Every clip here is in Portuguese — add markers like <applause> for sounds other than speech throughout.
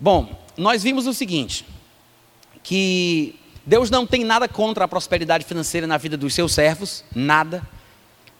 Bom, nós vimos o seguinte, que Deus não tem nada contra a prosperidade financeira na vida dos seus servos, nada.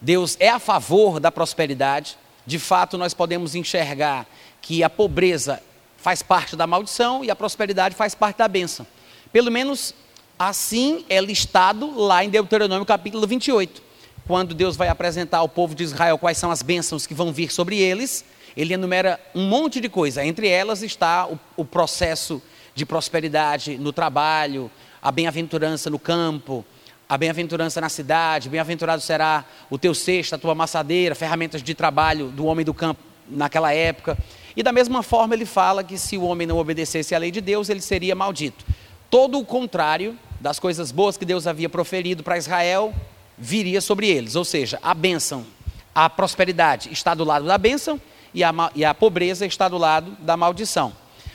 Deus é a favor da prosperidade. De fato, nós podemos enxergar que a pobreza faz parte da maldição e a prosperidade faz parte da bênção. Pelo menos assim é listado lá em Deuteronômio capítulo 28. Quando Deus vai apresentar ao povo de Israel quais são as bênçãos que vão vir sobre eles, ele enumera um monte de coisa. Entre elas está o, o processo de prosperidade no trabalho, a bem-aventurança no campo, a bem-aventurança na cidade, bem-aventurado será o teu cesto, a tua maçadeira, ferramentas de trabalho do homem do campo naquela época. E da mesma forma ele fala que se o homem não obedecesse à lei de Deus, ele seria maldito. Todo o contrário das coisas boas que Deus havia proferido para Israel viria sobre eles, ou seja, a bênção, a prosperidade está do lado da bênção e a, e a pobreza está do lado da maldição.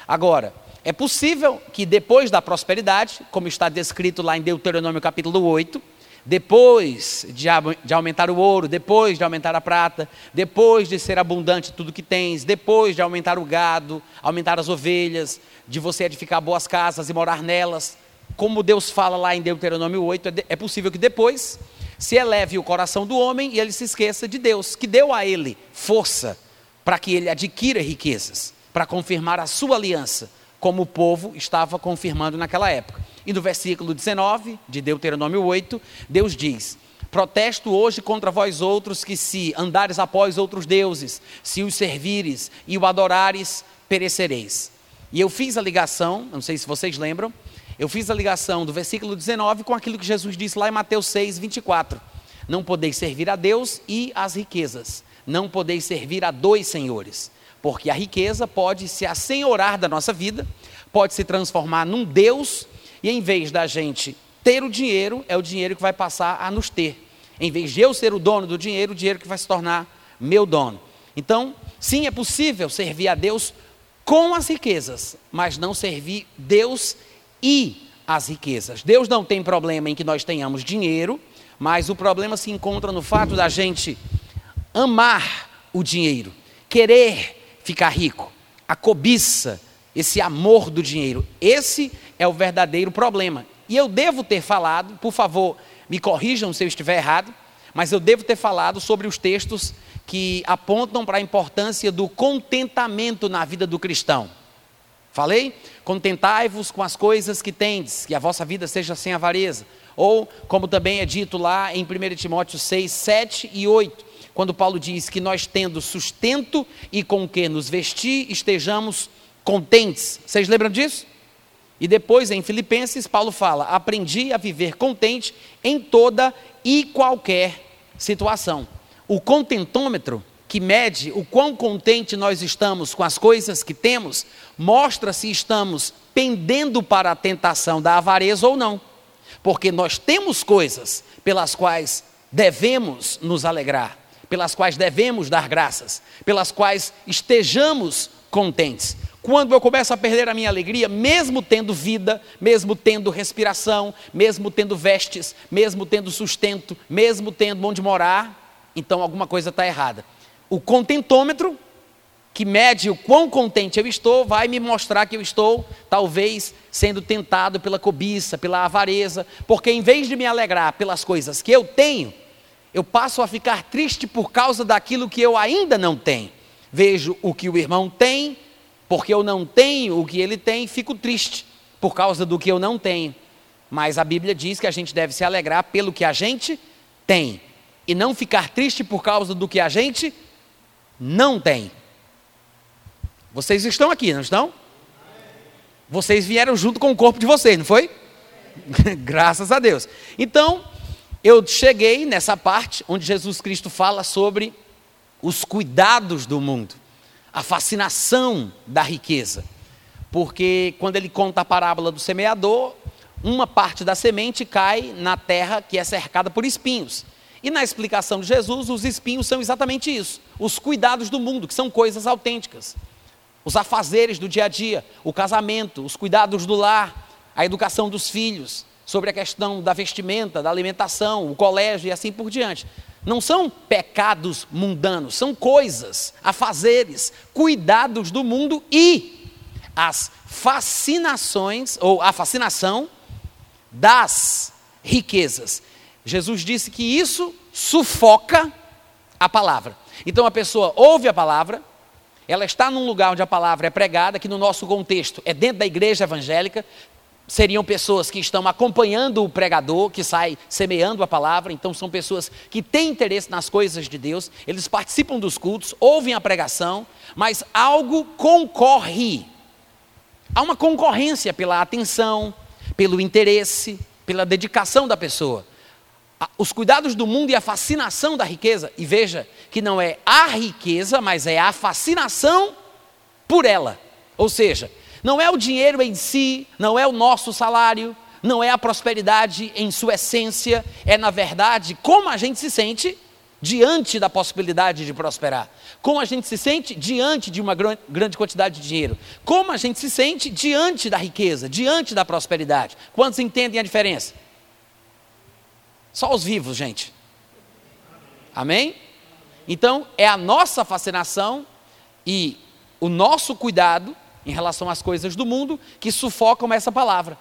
Agora, é possível que depois da prosperidade, como está descrito lá em Deuteronômio capítulo 8, depois de, de, aumentar o ouro, depois de aumentar a prata, depois de ser abundante tudo que tens, depois de aumentar o gado, aumentar as ovelhas, de você edificar boas casas e morar nelas, como Deus fala lá em Deuteronômio 8, é, é possível que depois se eleve o coração do homem e ele se esqueça de Deus, que deu a ele força para que ele adquira riquezas, para confirmar a sua aliança como o povo estava confirmando naquela época. E no versículo 19 de Deuteronômio 8, Deus diz: Protesto hoje contra vós outros que, se andares após outros deuses, se os servires e o adorares, perecereis. E eu fiz a ligação, não sei se vocês lembram, eu fiz a ligação do versículo 19 com aquilo que Jesus disse lá em Mateus 6, 24. Não podeis servir a Deus e as riquezas, não podeis servir a dois senhores. Porque a riqueza pode se assenhorar da nossa vida, pode se transformar num Deus, e em vez da gente ter o dinheiro, é o dinheiro que vai passar a nos ter. Em vez de eu ser o dono do dinheiro, o dinheiro que vai se tornar meu dono. Então, sim, é possível servir a Deus com as riquezas, mas não servir Deus e as riquezas. Deus não tem problema em que nós tenhamos dinheiro, mas o problema se encontra no fato da gente amar o dinheiro, querer ficar rico. A cobiça, esse amor do dinheiro, esse é o verdadeiro problema. E eu devo ter falado, por favor, me corrijam se eu estiver errado, mas eu devo ter falado sobre os textos que apontam para a importância do contentamento na vida do cristão. Falei? Contentai-vos com as coisas que tendes, que a vossa vida seja sem avareza. Ou, como também é dito lá em 1 Timóteo 6, 7 e 8, quando Paulo diz que nós tendo sustento e com que nos vestir, estejamos contentes. Vocês lembram disso? E depois em Filipenses, Paulo fala: aprendi a viver contente em toda e qualquer situação. O contentômetro, que mede o quão contente nós estamos com as coisas que temos, mostra se estamos pendendo para a tentação da avareza ou não. Porque nós temos coisas pelas quais devemos nos alegrar pelas quais devemos dar graças, pelas quais estejamos contentes. Quando eu começo a perder a minha alegria, mesmo tendo vida, mesmo tendo respiração, mesmo tendo vestes, mesmo tendo sustento, mesmo tendo onde morar, então alguma coisa está errada. O contentômetro, que mede o quão contente eu estou, vai me mostrar que eu estou, talvez, sendo tentado pela cobiça, pela avareza, porque em vez de me alegrar pelas coisas que eu tenho, eu passo a ficar triste por causa daquilo que eu ainda não tenho. Vejo o que o irmão tem, porque eu não tenho o que ele tem, fico triste por causa do que eu não tenho. Mas a Bíblia diz que a gente deve se alegrar pelo que a gente tem e não ficar triste por causa do que a gente não tem. Vocês estão aqui, não estão? Vocês vieram junto com o corpo de vocês, não foi? <laughs> Graças a Deus. Então, eu cheguei nessa parte onde Jesus Cristo fala sobre os cuidados do mundo, a fascinação da riqueza. Porque quando ele conta a parábola do semeador, uma parte da semente cai na terra que é cercada por espinhos. E na explicação de Jesus, os espinhos são exatamente isso: os cuidados do mundo, que são coisas autênticas. Os afazeres do dia a dia, o casamento, os cuidados do lar, a educação dos filhos, sobre a questão da vestimenta, da alimentação, o colégio e assim por diante. Não são pecados mundanos, são coisas, afazeres, cuidados do mundo e as fascinações, ou a fascinação das riquezas. Jesus disse que isso sufoca a palavra. Então a pessoa ouve a palavra, ela está num lugar onde a palavra é pregada, que no nosso contexto é dentro da igreja evangélica, seriam pessoas que estão acompanhando o pregador, que sai semeando a palavra, então são pessoas que têm interesse nas coisas de Deus, eles participam dos cultos, ouvem a pregação, mas algo concorre. Há uma concorrência pela atenção, pelo interesse, pela dedicação da pessoa. Os cuidados do mundo e a fascinação da riqueza, e veja que não é a riqueza, mas é a fascinação por ela. Ou seja, não é o dinheiro em si, não é o nosso salário, não é a prosperidade em sua essência, é na verdade como a gente se sente diante da possibilidade de prosperar, como a gente se sente diante de uma grande quantidade de dinheiro, como a gente se sente diante da riqueza, diante da prosperidade. Quantos entendem a diferença? Só os vivos, gente. Amém? Então, é a nossa fascinação e o nosso cuidado em relação às coisas do mundo que sufocam essa palavra.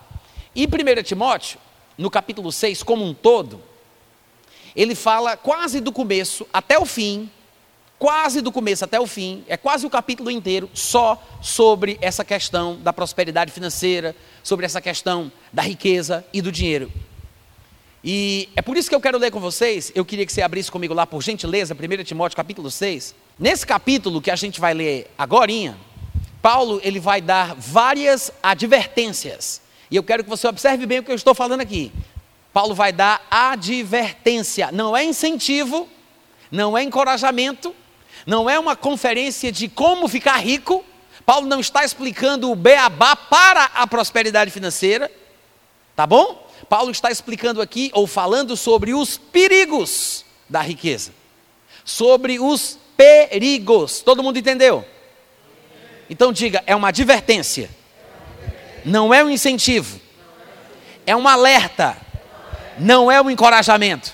E 1 Timóteo, no capítulo 6 como um todo, ele fala quase do começo até o fim, quase do começo até o fim, é quase o capítulo inteiro só sobre essa questão da prosperidade financeira, sobre essa questão da riqueza e do dinheiro. E é por isso que eu quero ler com vocês, eu queria que você abrisse comigo lá, por gentileza, 1 Timóteo capítulo 6. Nesse capítulo que a gente vai ler agora, Paulo ele vai dar várias advertências. E eu quero que você observe bem o que eu estou falando aqui. Paulo vai dar advertência, não é incentivo, não é encorajamento, não é uma conferência de como ficar rico. Paulo não está explicando o beabá para a prosperidade financeira, tá bom? Paulo está explicando aqui, ou falando sobre os perigos da riqueza, sobre os perigos. Todo mundo entendeu? Então diga, é uma advertência. Não é um incentivo. É um alerta. Não é um encorajamento.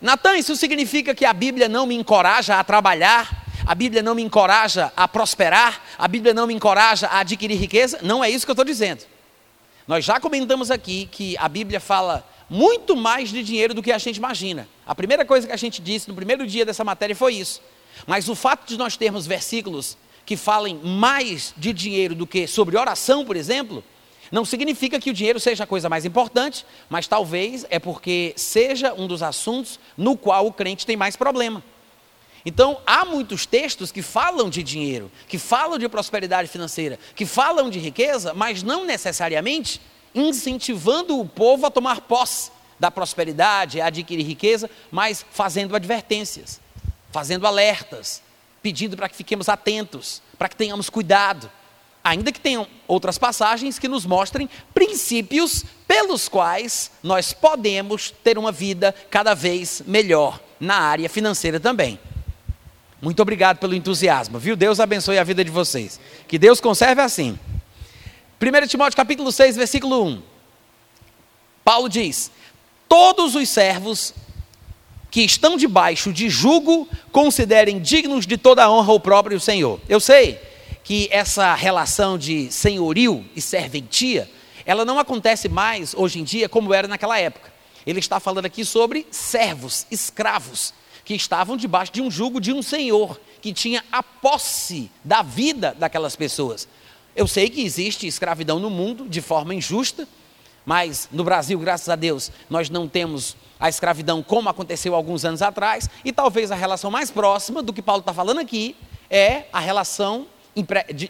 Natan, isso significa que a Bíblia não me encoraja a trabalhar, a Bíblia não me encoraja a prosperar, a Bíblia não me encoraja a adquirir riqueza? Não é isso que eu estou dizendo. Nós já comentamos aqui que a Bíblia fala muito mais de dinheiro do que a gente imagina. A primeira coisa que a gente disse no primeiro dia dessa matéria foi isso. Mas o fato de nós termos versículos que falem mais de dinheiro do que sobre oração, por exemplo, não significa que o dinheiro seja a coisa mais importante, mas talvez é porque seja um dos assuntos no qual o crente tem mais problema. Então, há muitos textos que falam de dinheiro, que falam de prosperidade financeira, que falam de riqueza, mas não necessariamente incentivando o povo a tomar posse da prosperidade, a adquirir riqueza, mas fazendo advertências, fazendo alertas, pedindo para que fiquemos atentos, para que tenhamos cuidado. Ainda que tenham outras passagens que nos mostrem princípios pelos quais nós podemos ter uma vida cada vez melhor na área financeira também. Muito obrigado pelo entusiasmo, viu? Deus abençoe a vida de vocês. Que Deus conserve assim. 1 Timóteo capítulo 6, versículo 1. Paulo diz: Todos os servos que estão debaixo de jugo considerem dignos de toda a honra o próprio Senhor. Eu sei que essa relação de senhorio e serventia, ela não acontece mais hoje em dia como era naquela época. Ele está falando aqui sobre servos, escravos, que estavam debaixo de um jugo de um senhor, que tinha a posse da vida daquelas pessoas. Eu sei que existe escravidão no mundo de forma injusta, mas no Brasil, graças a Deus, nós não temos a escravidão como aconteceu alguns anos atrás, e talvez a relação mais próxima do que Paulo está falando aqui é a relação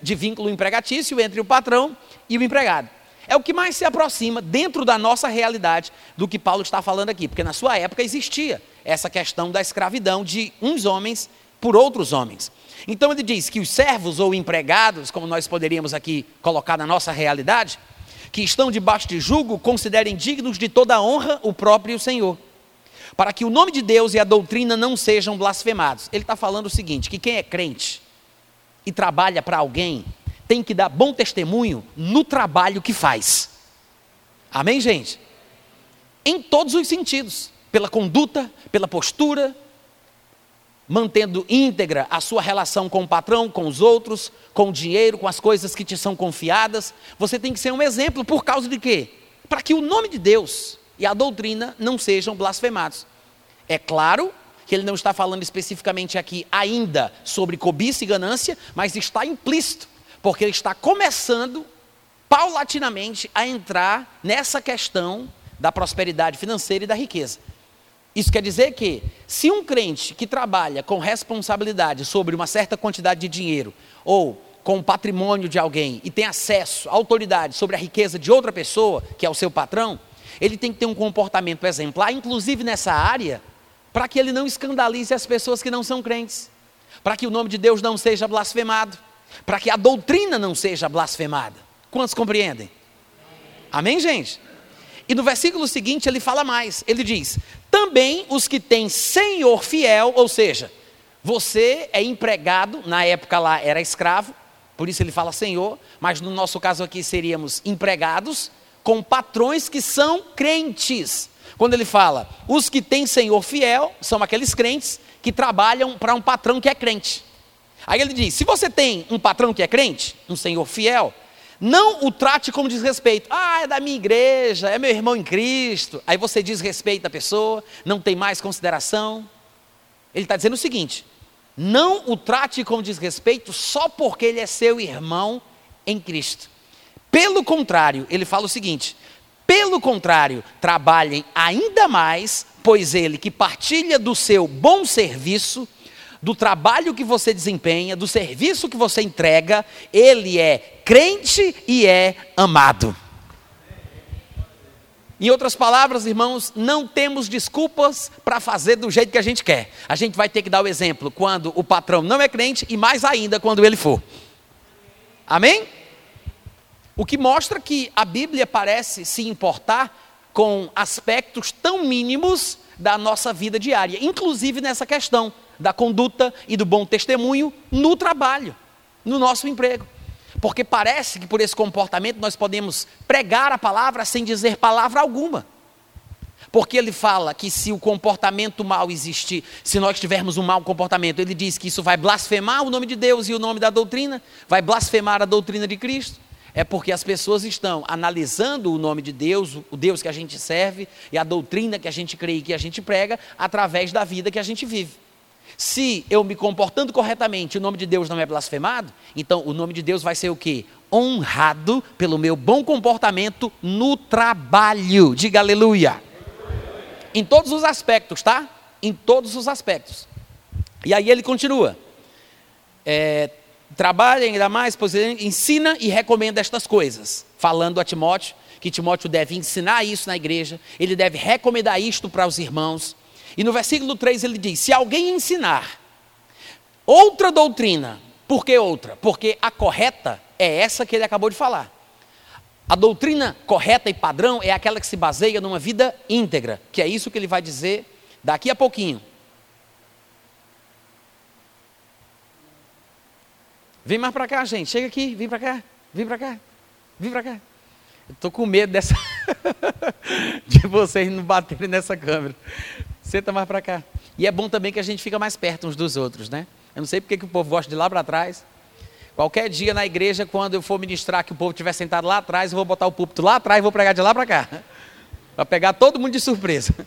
de, vínculo empregatício entre o patrão e o empregado. É o que mais se aproxima dentro da nossa realidade do que Paulo está falando aqui, porque na sua época existia essa questão da escravidão de uns homens por outros homens. Então ele diz que os servos ou empregados, como nós poderíamos aqui colocar na nossa realidade, que estão debaixo de jugo considerem dignos de toda honra o próprio Senhor, para que o nome de Deus e a doutrina não sejam blasfemados. Ele está falando o seguinte: que quem é crente e trabalha para alguém tem que dar bom testemunho no trabalho que faz. Amém, gente? Em todos os sentidos, pela conduta, pela postura, mantendo íntegra a sua relação com o patrão, com os outros, com o dinheiro, com as coisas que te são confiadas. Você tem que ser um exemplo por causa de quê? Para que o nome de Deus e a doutrina não sejam blasfemados. É claro que ele não está falando especificamente aqui ainda sobre cobiça e ganância, mas está implícito, porque ele está começando paulatinamente a entrar nessa questão da prosperidade financeira e da riqueza. Isso quer dizer que, se um crente que trabalha com responsabilidade sobre uma certa quantidade de dinheiro, ou com o patrimônio de alguém, e tem acesso, autoridade sobre a riqueza de outra pessoa, que é o seu patrão, ele tem que ter um comportamento exemplar, inclusive nessa área, para que ele não escandalize as pessoas que não são crentes, para que o nome de Deus não seja blasfemado, para que a doutrina não seja blasfemada. Quantos compreendem? Amém, gente? E no versículo seguinte ele fala mais: ele diz: também os que têm senhor fiel, ou seja, você é empregado, na época lá era escravo, por isso ele fala senhor, mas no nosso caso aqui seríamos empregados, com patrões que são crentes. Quando ele fala, os que têm senhor fiel, são aqueles crentes que trabalham para um patrão que é crente. Aí ele diz: se você tem um patrão que é crente, um senhor fiel, não o trate como desrespeito. Ah, é da minha igreja, é meu irmão em Cristo. Aí você desrespeita a pessoa, não tem mais consideração. Ele está dizendo o seguinte: não o trate como desrespeito só porque ele é seu irmão em Cristo. Pelo contrário, ele fala o seguinte: pelo contrário, trabalhem ainda mais, pois ele que partilha do seu bom serviço do trabalho que você desempenha, do serviço que você entrega, ele é crente e é amado. Em outras palavras, irmãos, não temos desculpas para fazer do jeito que a gente quer. A gente vai ter que dar o exemplo quando o patrão não é crente e mais ainda quando ele for. Amém? O que mostra que a Bíblia parece se importar com aspectos tão mínimos da nossa vida diária, inclusive nessa questão da conduta e do bom testemunho no trabalho, no nosso emprego. Porque parece que por esse comportamento nós podemos pregar a palavra sem dizer palavra alguma. Porque ele fala que se o comportamento mal existir, se nós tivermos um mau comportamento, ele diz que isso vai blasfemar o nome de Deus e o nome da doutrina, vai blasfemar a doutrina de Cristo. É porque as pessoas estão analisando o nome de Deus, o Deus que a gente serve e a doutrina que a gente crê e que a gente prega, através da vida que a gente vive. Se eu me comportando corretamente, o nome de Deus não é blasfemado, então o nome de Deus vai ser o quê? Honrado pelo meu bom comportamento no trabalho. Diga aleluia. Em todos os aspectos, tá? Em todos os aspectos. E aí ele continua. É, trabalha ainda mais, pois ele ensina e recomenda estas coisas, falando a Timóteo que Timóteo deve ensinar isso na igreja, ele deve recomendar isto para os irmãos. E no versículo 3 ele diz: Se alguém ensinar outra doutrina, por que outra? Porque a correta é essa que ele acabou de falar. A doutrina correta e padrão é aquela que se baseia numa vida íntegra, que é isso que ele vai dizer daqui a pouquinho. Vem mais para cá, gente. Chega aqui, vem para cá, vem para cá, vem para cá. Estou com medo dessa <laughs> de vocês não baterem nessa câmera. Senta mais para cá. E é bom também que a gente fica mais perto uns dos outros, né? Eu não sei porque que o povo gosta de lá para trás. Qualquer dia na igreja, quando eu for ministrar, que o povo estiver sentado lá atrás, eu vou botar o púlpito lá atrás e vou pregar de lá para cá. <laughs> Para pegar todo mundo de surpresa. <laughs>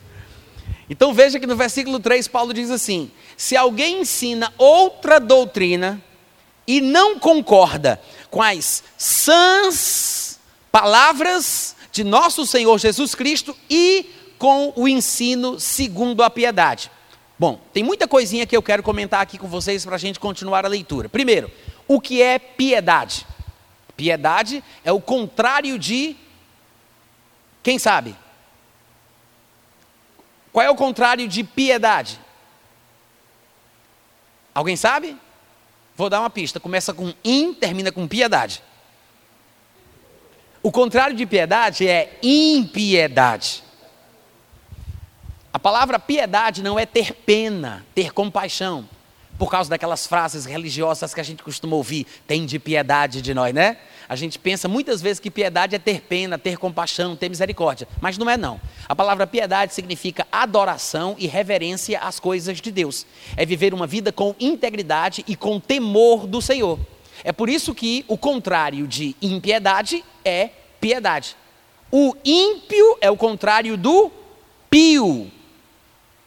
Então veja que no versículo 3 Paulo diz assim: Se alguém ensina outra doutrina e não concorda com as sãs palavras de nosso Senhor Jesus Cristo e com o ensino segundo a piedade. Bom, tem muita coisinha que eu quero comentar aqui com vocês para a gente continuar a leitura. Primeiro, o que é piedade? Piedade é o contrário de. Quem sabe? Qual é o contrário de piedade? Alguém sabe? Vou dar uma pista. Começa com in, termina com piedade. O contrário de piedade é impiedade. A palavra piedade não é ter pena, ter compaixão, por causa daquelas frases religiosas que a gente costuma ouvir, tem de piedade de nós, né? A gente pensa muitas vezes que piedade é ter pena, ter compaixão, ter misericórdia, mas não é não. A palavra piedade significa adoração e reverência às coisas de Deus. É viver uma vida com integridade e com temor do Senhor. É por isso que o contrário de impiedade é piedade. O ímpio é o contrário do pio.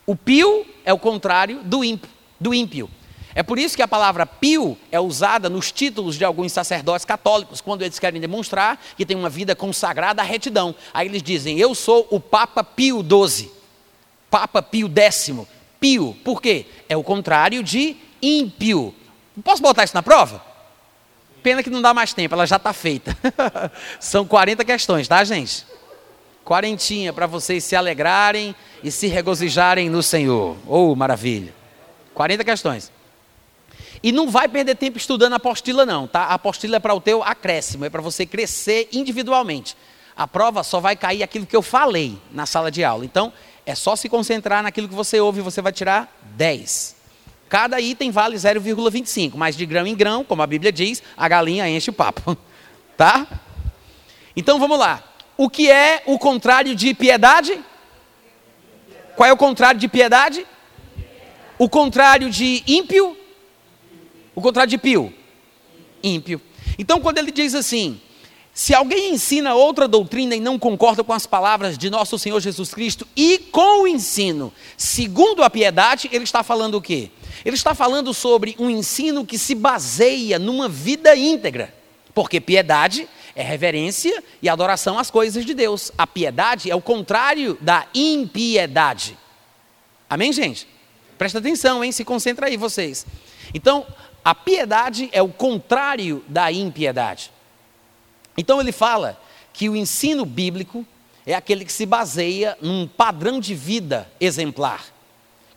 O pio é o contrário do ímpio. Do ímpio. É por isso que a palavra pio é usada nos títulos de alguns sacerdotes católicos, quando eles querem demonstrar que tem uma vida consagrada à retidão. Aí eles dizem: Eu sou o Papa Pio XII, Papa Pio X. Pio, por quê? É o contrário de ímpio. Posso botar isso na prova? Pena que não dá mais tempo, ela já está feita. <laughs> São 40 questões, tá, gente? Quarentinha para vocês se alegrarem e se regozijarem no Senhor. Oh, maravilha. 40 questões. E não vai perder tempo estudando a apostila, não, tá? A apostila é para o teu acréscimo, é para você crescer individualmente. A prova só vai cair aquilo que eu falei na sala de aula. Então, é só se concentrar naquilo que você ouve e você vai tirar 10. Cada item vale 0,25, mas de grão em grão, como a Bíblia diz, a galinha enche o papo. <laughs> Tá? Então vamos lá. O que é o contrário de piedade? Qual é o contrário de piedade? O contrário de ímpio? O contrário de pio? Ímpio. Então, quando ele diz assim: se alguém ensina outra doutrina e não concorda com as palavras de nosso Senhor Jesus Cristo e com o ensino segundo a piedade, ele está falando o quê? Ele está falando sobre um ensino que se baseia numa vida íntegra. Porque piedade é reverência e adoração às coisas de Deus. A piedade é o contrário da impiedade. Amém, gente? Presta atenção, hein? Se concentra aí, vocês. Então, a piedade é o contrário da impiedade. Então ele fala que o ensino bíblico é aquele que se baseia num padrão de vida exemplar.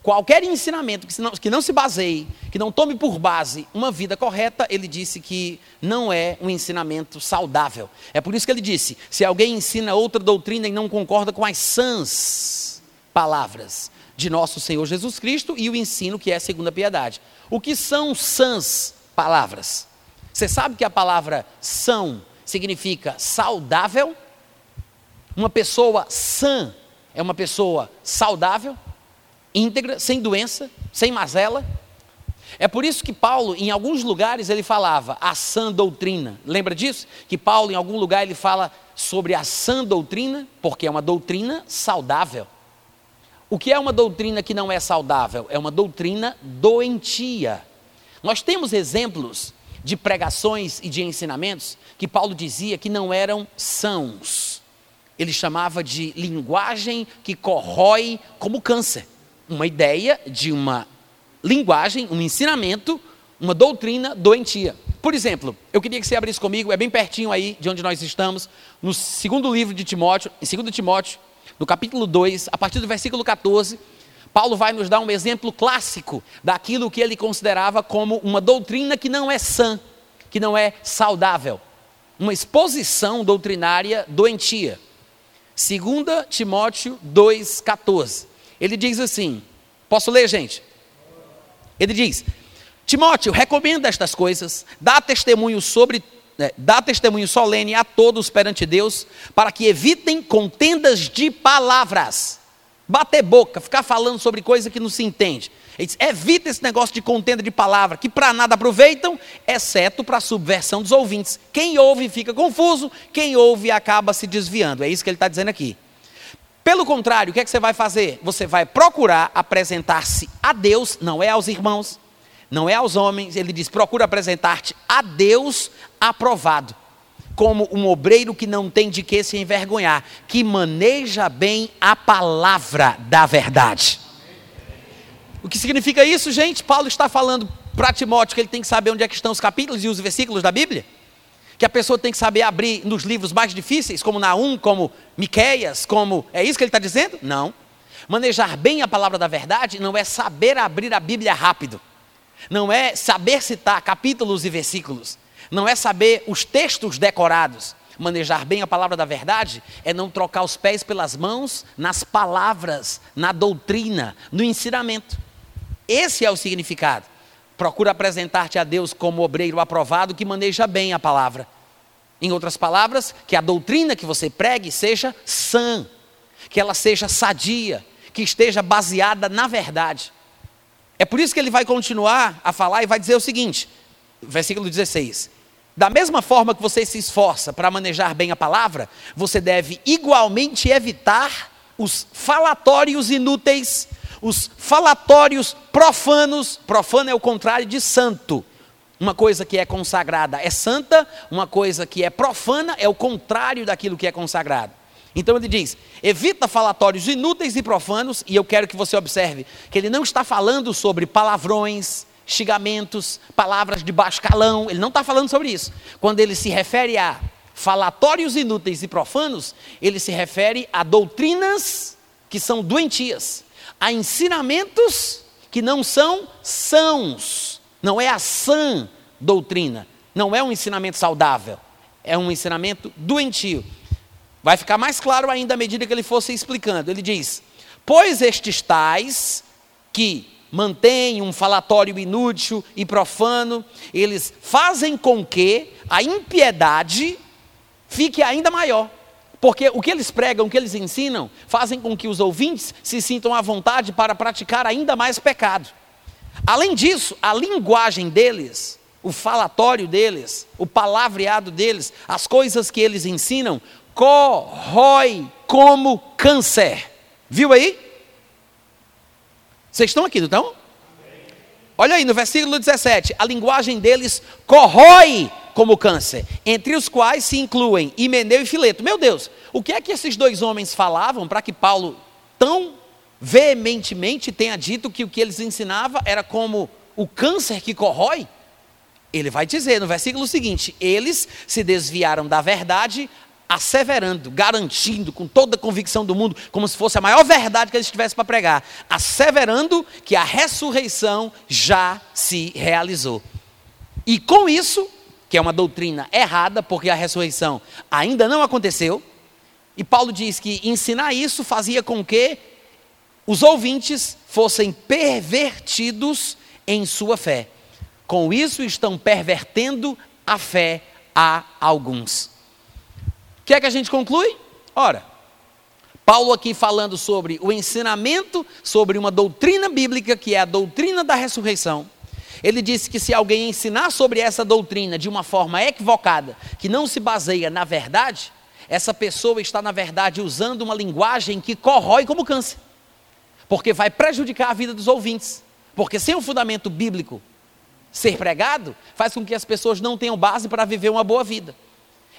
Qualquer ensinamento que não, que não se baseie, que não tome por base uma vida correta, ele disse que não é um ensinamento saudável. É por isso que ele disse: se alguém ensina outra doutrina e não concorda com as sãs palavras de nosso Senhor Jesus Cristo e o ensino que é a piedade. O que são sãs palavras? Você sabe que a palavra são significa saudável? Uma pessoa sã é uma pessoa saudável, íntegra, sem doença, sem mazela. É por isso que Paulo, em alguns lugares, ele falava a sã doutrina. Lembra disso? Que Paulo, em algum lugar, ele fala sobre a sã doutrina, porque é uma doutrina saudável. O que é uma doutrina que não é saudável? É uma doutrina doentia. Nós temos exemplos de pregações e de ensinamentos que Paulo dizia que não eram sãos. Ele chamava de linguagem que corrói como câncer. Uma ideia de uma linguagem, um ensinamento, uma doutrina doentia. Por exemplo, eu queria que você abrisse comigo, é bem pertinho aí de onde nós estamos, no segundo livro de Timóteo, em 2 Timóteo, no capítulo 2, a partir do versículo 14, Paulo vai nos dar um exemplo clássico daquilo que ele considerava como uma doutrina que não é sã, que não é saudável. Uma exposição doutrinária doentia. 2 Timóteo 2,14. Ele diz assim: posso ler, gente? Ele diz: Timóteo, recomenda estas coisas, dá testemunho sobre é, dá testemunho solene a todos perante Deus, para que evitem contendas de palavras. Bater boca, ficar falando sobre coisa que não se entende. Ele diz, evita esse negócio de contenda de palavra, que para nada aproveitam, exceto para a subversão dos ouvintes. Quem ouve fica confuso, quem ouve acaba se desviando. É isso que ele está dizendo aqui. Pelo contrário, o que é que você vai fazer? Você vai procurar apresentar-se a Deus, não é aos irmãos, não é aos homens, ele diz: procura apresentar-te a Deus aprovado, como um obreiro que não tem de que se envergonhar, que maneja bem a palavra da verdade. O que significa isso, gente? Paulo está falando para Timóteo que ele tem que saber onde é que estão os capítulos e os versículos da Bíblia? Que a pessoa tem que saber abrir nos livros mais difíceis, como Naum, como Miqueias, como. É isso que ele está dizendo? Não. Manejar bem a palavra da verdade não é saber abrir a Bíblia rápido. Não é saber citar capítulos e versículos. Não é saber os textos decorados. Manejar bem a palavra da verdade é não trocar os pés pelas mãos nas palavras, na doutrina, no ensinamento. Esse é o significado. Procura apresentar-te a Deus como obreiro aprovado que maneja bem a palavra. Em outras palavras, que a doutrina que você pregue seja sã, que ela seja sadia, que esteja baseada na verdade. É por isso que ele vai continuar a falar e vai dizer o seguinte, versículo 16: Da mesma forma que você se esforça para manejar bem a palavra, você deve igualmente evitar os falatórios inúteis, os falatórios profanos. Profano é o contrário de santo. Uma coisa que é consagrada é santa, uma coisa que é profana é o contrário daquilo que é consagrado. Então ele diz: evita falatórios inúteis e profanos, e eu quero que você observe que ele não está falando sobre palavrões, xingamentos, palavras de baixo calão, ele não está falando sobre isso. Quando ele se refere a falatórios inúteis e profanos, ele se refere a doutrinas que são doentias, a ensinamentos que não são sãos, não é a sã doutrina, não é um ensinamento saudável, é um ensinamento doentio. Vai ficar mais claro ainda à medida que ele fosse explicando. Ele diz: Pois estes tais que mantêm um falatório inútil e profano, eles fazem com que a impiedade fique ainda maior. Porque o que eles pregam, o que eles ensinam, fazem com que os ouvintes se sintam à vontade para praticar ainda mais pecado. Além disso, a linguagem deles, o falatório deles, o palavreado deles, as coisas que eles ensinam, corrói como câncer. Viu aí? Vocês estão aqui, não estão? Olha aí no versículo 17: a linguagem deles corrói como câncer, entre os quais se incluem Himeneu e Fileto. Meu Deus, o que é que esses dois homens falavam para que Paulo tão veementemente tenha dito que o que eles ensinavam era como o câncer que corrói? Ele vai dizer no versículo seguinte: eles se desviaram da verdade, asseverando, garantindo com toda a convicção do mundo, como se fosse a maior verdade que eles tivessem para pregar, asseverando que a ressurreição já se realizou. E com isso, que é uma doutrina errada, porque a ressurreição ainda não aconteceu, e Paulo diz que ensinar isso fazia com que os ouvintes fossem pervertidos em sua fé. Com isso, estão pervertendo a fé a alguns. O que é que a gente conclui? Ora, Paulo aqui falando sobre o ensinamento sobre uma doutrina bíblica que é a doutrina da ressurreição. Ele disse que se alguém ensinar sobre essa doutrina de uma forma equivocada, que não se baseia na verdade, essa pessoa está, na verdade, usando uma linguagem que corrói como câncer, porque vai prejudicar a vida dos ouvintes. Porque sem o fundamento bíblico ser pregado, faz com que as pessoas não tenham base para viver uma boa vida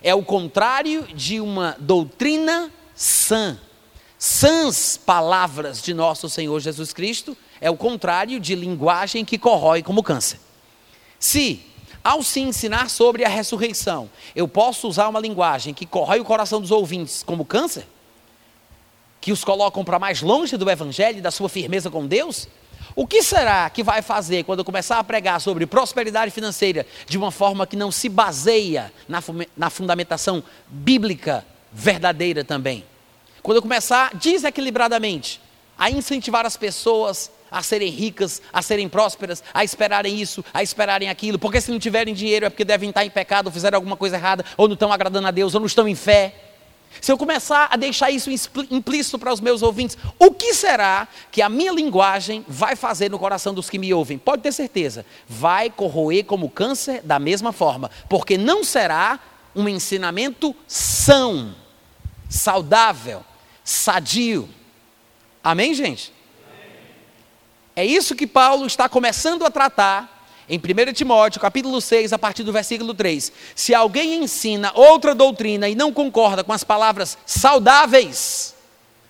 é o contrário de uma doutrina sã. Sãs palavras de nosso Senhor Jesus Cristo é o contrário de linguagem que corrói como câncer. Se, ao se ensinar sobre a ressurreição, eu posso usar uma linguagem que corrói o coração dos ouvintes como câncer, que os colocam para mais longe do Evangelho e da sua firmeza com Deus, o que será que vai fazer quando eu começar a pregar sobre prosperidade financeira de uma forma que não se baseia na, na fundamentação bíblica verdadeira também? Quando eu começar desequilibradamente a incentivar as pessoas a serem ricas, a serem prósperas, a esperarem isso, a esperarem aquilo, porque se não tiverem dinheiro é porque devem estar em pecado, ou fizeram alguma coisa errada, ou não estão agradando a Deus, ou não estão em fé. Se eu começar a deixar isso implícito para os meus ouvintes, o que será que a minha linguagem vai fazer no coração dos que me ouvem? Pode ter certeza, vai corroer como câncer da mesma forma, porque não será um ensinamento são, saudável, sadio. Amém, gente? É isso que Paulo está começando a tratar em 1 Timóteo, capítulo 6, a partir do versículo 3, se alguém ensina outra doutrina e não concorda com as palavras saudáveis,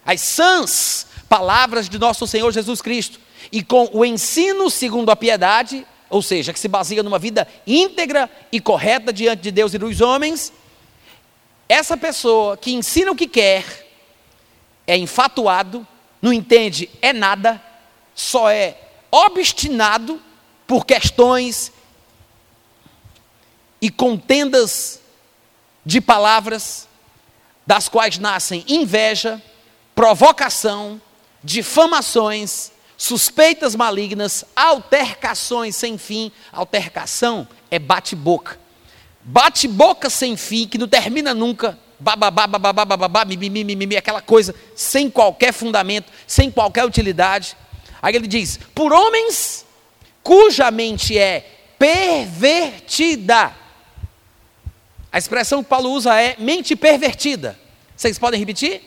as sãs palavras de nosso Senhor Jesus Cristo, e com o ensino segundo a piedade, ou seja, que se baseia numa vida íntegra e correta diante de Deus e dos homens, essa pessoa que ensina o que quer, é infatuado, não entende é nada, só é obstinado por questões e contendas de palavras, das quais nascem inveja, provocação, difamações, suspeitas malignas, altercações sem fim. Altercação é bate-boca. bate-boca sem fim, que não termina nunca, bababá, bababá, bababá, mimimi, mimimi, aquela coisa sem qualquer fundamento, sem qualquer utilidade. Aí ele diz: por homens cuja mente é pervertida. A expressão que Paulo usa é mente pervertida. Vocês podem repetir?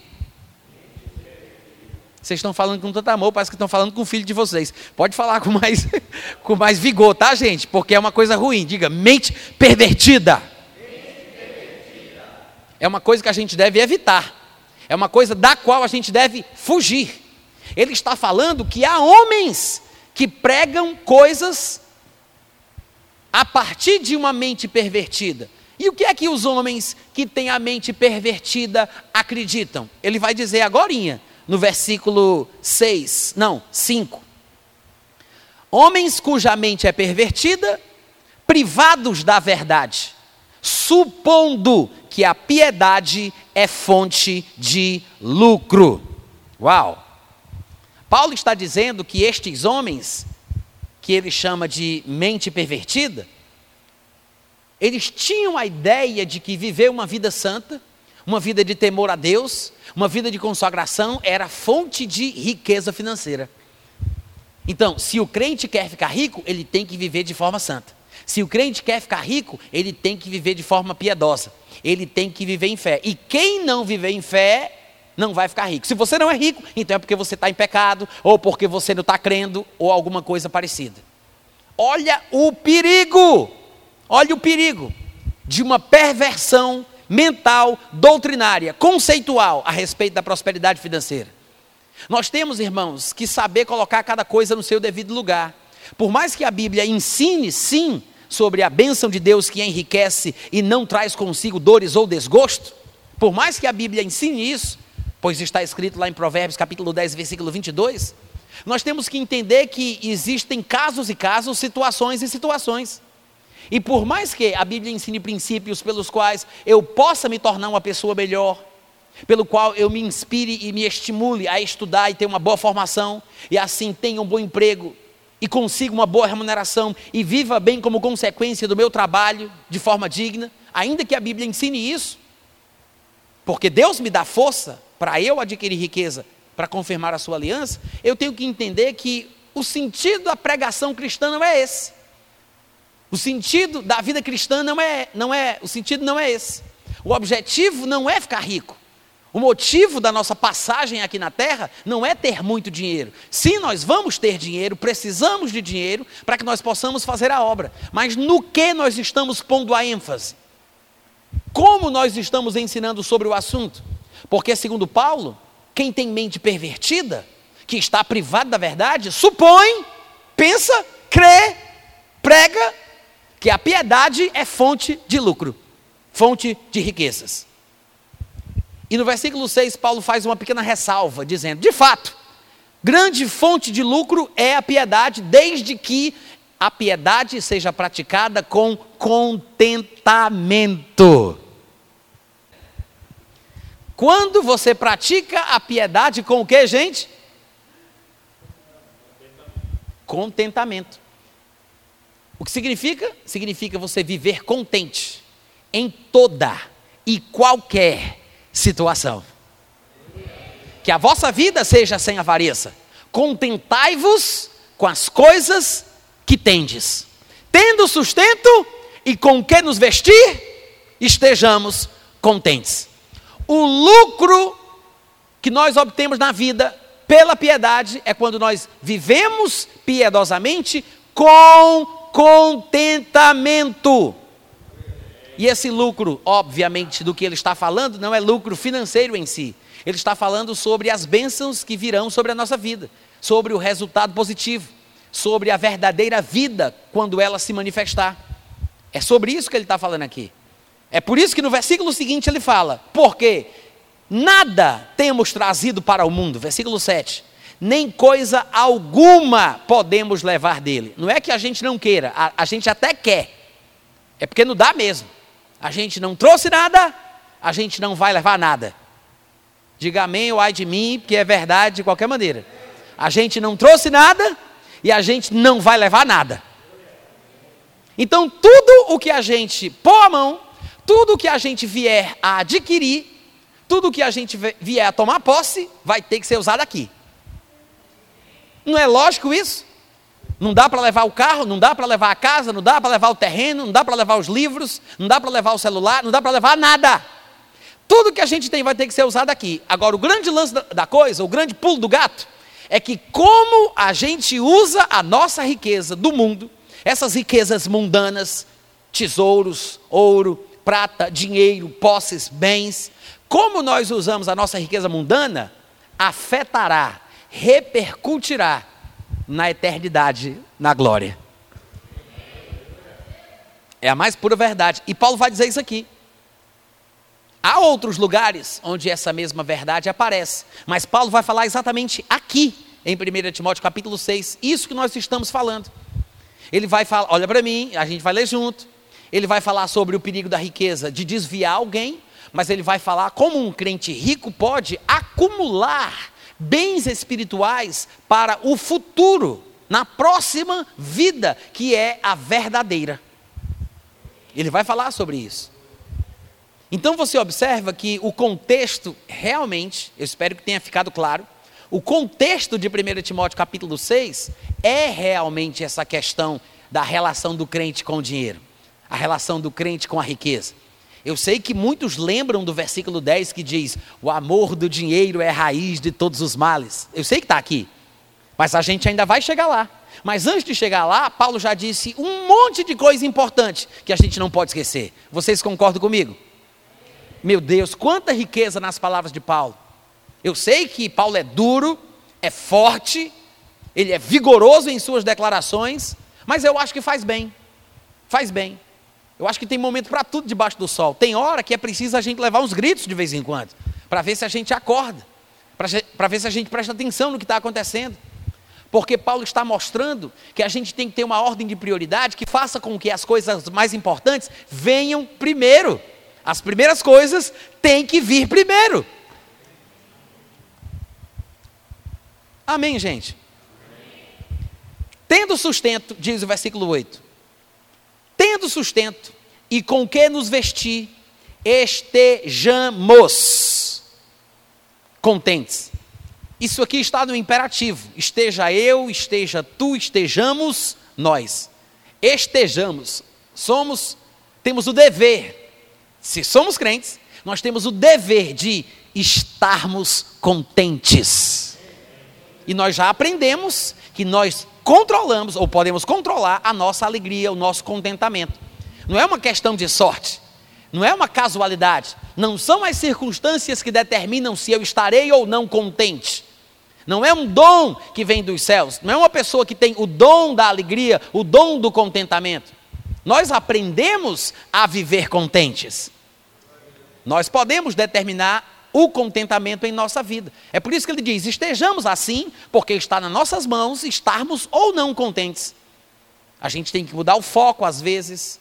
Vocês estão falando com tanto amor, parece que estão falando com o filho de vocês. Pode falar com mais, <laughs> com mais vigor, tá, gente? Porque é uma coisa ruim. Diga, mente pervertida. mente pervertida. É uma coisa que a gente deve evitar. É uma coisa da qual a gente deve fugir. Ele está falando que há homens que pregam coisas a partir de uma mente pervertida. E o que é que os homens que têm a mente pervertida acreditam? Ele vai dizer agora, no versículo 6, não, 5. Homens cuja mente é pervertida, privados da verdade, supondo que a piedade é fonte de lucro. Uau! Paulo está dizendo que estes homens, que ele chama de mente pervertida, eles tinham a ideia de que viver uma vida santa, uma vida de temor a Deus, uma vida de consagração era fonte de riqueza financeira. Então, se o crente quer ficar rico, ele tem que viver de forma santa. Se o crente quer ficar rico, ele tem que viver de forma piedosa. Ele tem que viver em fé. E quem não viver em fé, não vai ficar rico. Se você não é rico, então é porque você está em pecado, ou porque você não está crendo, ou alguma coisa parecida. Olha o perigo, olha o perigo de uma perversão mental, doutrinária, conceitual a respeito da prosperidade financeira. Nós temos, irmãos, que saber colocar cada coisa no seu devido lugar. Por mais que a Bíblia ensine, sim, sobre a bênção de Deus que enriquece e não traz consigo dores ou desgosto, por mais que a Bíblia ensine isso, pois está escrito lá em Provérbios capítulo 10, versículo 22, nós temos que entender que existem casos e casos, situações e situações. E por mais que a Bíblia ensine princípios pelos quais eu possa me tornar uma pessoa melhor, pelo qual eu me inspire e me estimule a estudar e ter uma boa formação, e assim tenha um bom emprego, e consiga uma boa remuneração, e viva bem como consequência do meu trabalho, de forma digna, ainda que a Bíblia ensine isso, porque Deus me dá força para eu adquirir riqueza, para confirmar a sua aliança, eu tenho que entender que o sentido da pregação cristã não é esse. O sentido da vida cristã não é, não é, o sentido não é esse. O objetivo não é ficar rico. O motivo da nossa passagem aqui na terra não é ter muito dinheiro. Sim, nós vamos ter dinheiro, precisamos de dinheiro para que nós possamos fazer a obra. Mas no que nós estamos pondo a ênfase? Como nós estamos ensinando sobre o assunto? Porque, segundo Paulo, quem tem mente pervertida, que está privado da verdade, supõe, pensa, crê, prega que a piedade é fonte de lucro, fonte de riquezas. E no versículo 6, Paulo faz uma pequena ressalva, dizendo: de fato, grande fonte de lucro é a piedade, desde que a piedade seja praticada com contentamento. Quando você pratica a piedade com o que, gente? Contentamento. O que significa? Significa você viver contente em toda e qualquer situação. Que a vossa vida seja sem avareza. Contentai-vos com as coisas que tendes. Tendo sustento e com que nos vestir, estejamos contentes o lucro que nós obtemos na vida pela piedade é quando nós vivemos piedosamente com contentamento. E esse lucro, obviamente, do que ele está falando, não é lucro financeiro em si. Ele está falando sobre as bênçãos que virão sobre a nossa vida, sobre o resultado positivo, sobre a verdadeira vida quando ela se manifestar. É sobre isso que ele está falando aqui. É por isso que no versículo seguinte ele fala: Porque nada temos trazido para o mundo, versículo 7, nem coisa alguma podemos levar dele. Não é que a gente não queira, a, a gente até quer, é porque não dá mesmo. A gente não trouxe nada, a gente não vai levar nada. Diga amém ou ai de mim, porque é verdade de qualquer maneira. A gente não trouxe nada e a gente não vai levar nada. Então, tudo o que a gente pôr a mão, tudo que a gente vier a adquirir, tudo que a gente vier a tomar posse, vai ter que ser usado aqui. Não é lógico isso? Não dá para levar o carro, não dá para levar a casa, não dá para levar o terreno, não dá para levar os livros, não dá para levar o celular, não dá para levar nada. Tudo que a gente tem vai ter que ser usado aqui. Agora, o grande lance da coisa, o grande pulo do gato, é que como a gente usa a nossa riqueza do mundo, essas riquezas mundanas, tesouros, ouro, prata, dinheiro, posses, bens, como nós usamos a nossa riqueza mundana, afetará, repercutirá na eternidade, na glória. É a mais pura verdade. E Paulo vai dizer isso aqui. Há outros lugares onde essa mesma verdade aparece, mas Paulo vai falar exatamente aqui, em 1 Timóteo capítulo 6, isso que nós estamos falando. Ele vai falar, olha para mim, a gente vai ler junto. Ele vai falar sobre o perigo da riqueza de desviar alguém, mas ele vai falar como um crente rico pode acumular bens espirituais para o futuro, na próxima vida, que é a verdadeira. Ele vai falar sobre isso. Então você observa que o contexto, realmente, eu espero que tenha ficado claro, o contexto de 1 Timóteo capítulo 6 é realmente essa questão da relação do crente com o dinheiro, a relação do crente com a riqueza. Eu sei que muitos lembram do versículo 10 que diz: O amor do dinheiro é a raiz de todos os males. Eu sei que está aqui, mas a gente ainda vai chegar lá. Mas antes de chegar lá, Paulo já disse um monte de coisa importante que a gente não pode esquecer. Vocês concordam comigo? Meu Deus, quanta riqueza nas palavras de Paulo. Eu sei que Paulo é duro, é forte, ele é vigoroso em suas declarações, mas eu acho que faz bem. Faz bem. Eu acho que tem momento para tudo debaixo do sol. Tem hora que é preciso a gente levar uns gritos de vez em quando, para ver se a gente acorda, para ver se a gente presta atenção no que está acontecendo. Porque Paulo está mostrando que a gente tem que ter uma ordem de prioridade que faça com que as coisas mais importantes venham primeiro. As primeiras coisas têm que vir primeiro. Amém, gente? Tendo sustento, diz o versículo 8 tendo sustento e com que nos vestir, estejamos contentes. Isso aqui está no imperativo. Esteja eu, esteja tu, estejamos nós. Estejamos. Somos, temos o dever. Se somos crentes, nós temos o dever de estarmos contentes. E nós já aprendemos que nós controlamos, ou podemos controlar, a nossa alegria, o nosso contentamento. Não é uma questão de sorte, não é uma casualidade, não são as circunstâncias que determinam se eu estarei ou não contente. Não é um dom que vem dos céus, não é uma pessoa que tem o dom da alegria, o dom do contentamento. Nós aprendemos a viver contentes. Nós podemos determinar o contentamento em nossa vida. É por isso que ele diz: estejamos assim, porque está nas nossas mãos estarmos ou não contentes. A gente tem que mudar o foco às vezes,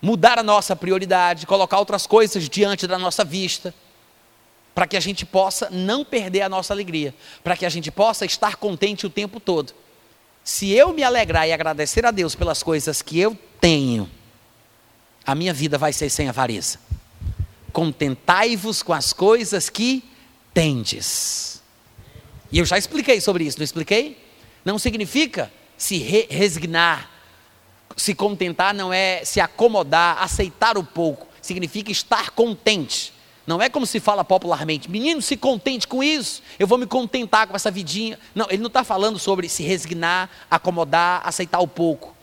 mudar a nossa prioridade, colocar outras coisas diante da nossa vista, para que a gente possa não perder a nossa alegria, para que a gente possa estar contente o tempo todo. Se eu me alegrar e agradecer a Deus pelas coisas que eu tenho, a minha vida vai ser sem avareza contentai-vos com as coisas que tendes. E eu já expliquei sobre isso, não expliquei? Não significa se re resignar, se contentar não é se acomodar, aceitar o pouco, significa estar contente. Não é como se fala popularmente, menino, se contente com isso, eu vou me contentar com essa vidinha. Não, ele não está falando sobre se resignar, acomodar, aceitar o pouco.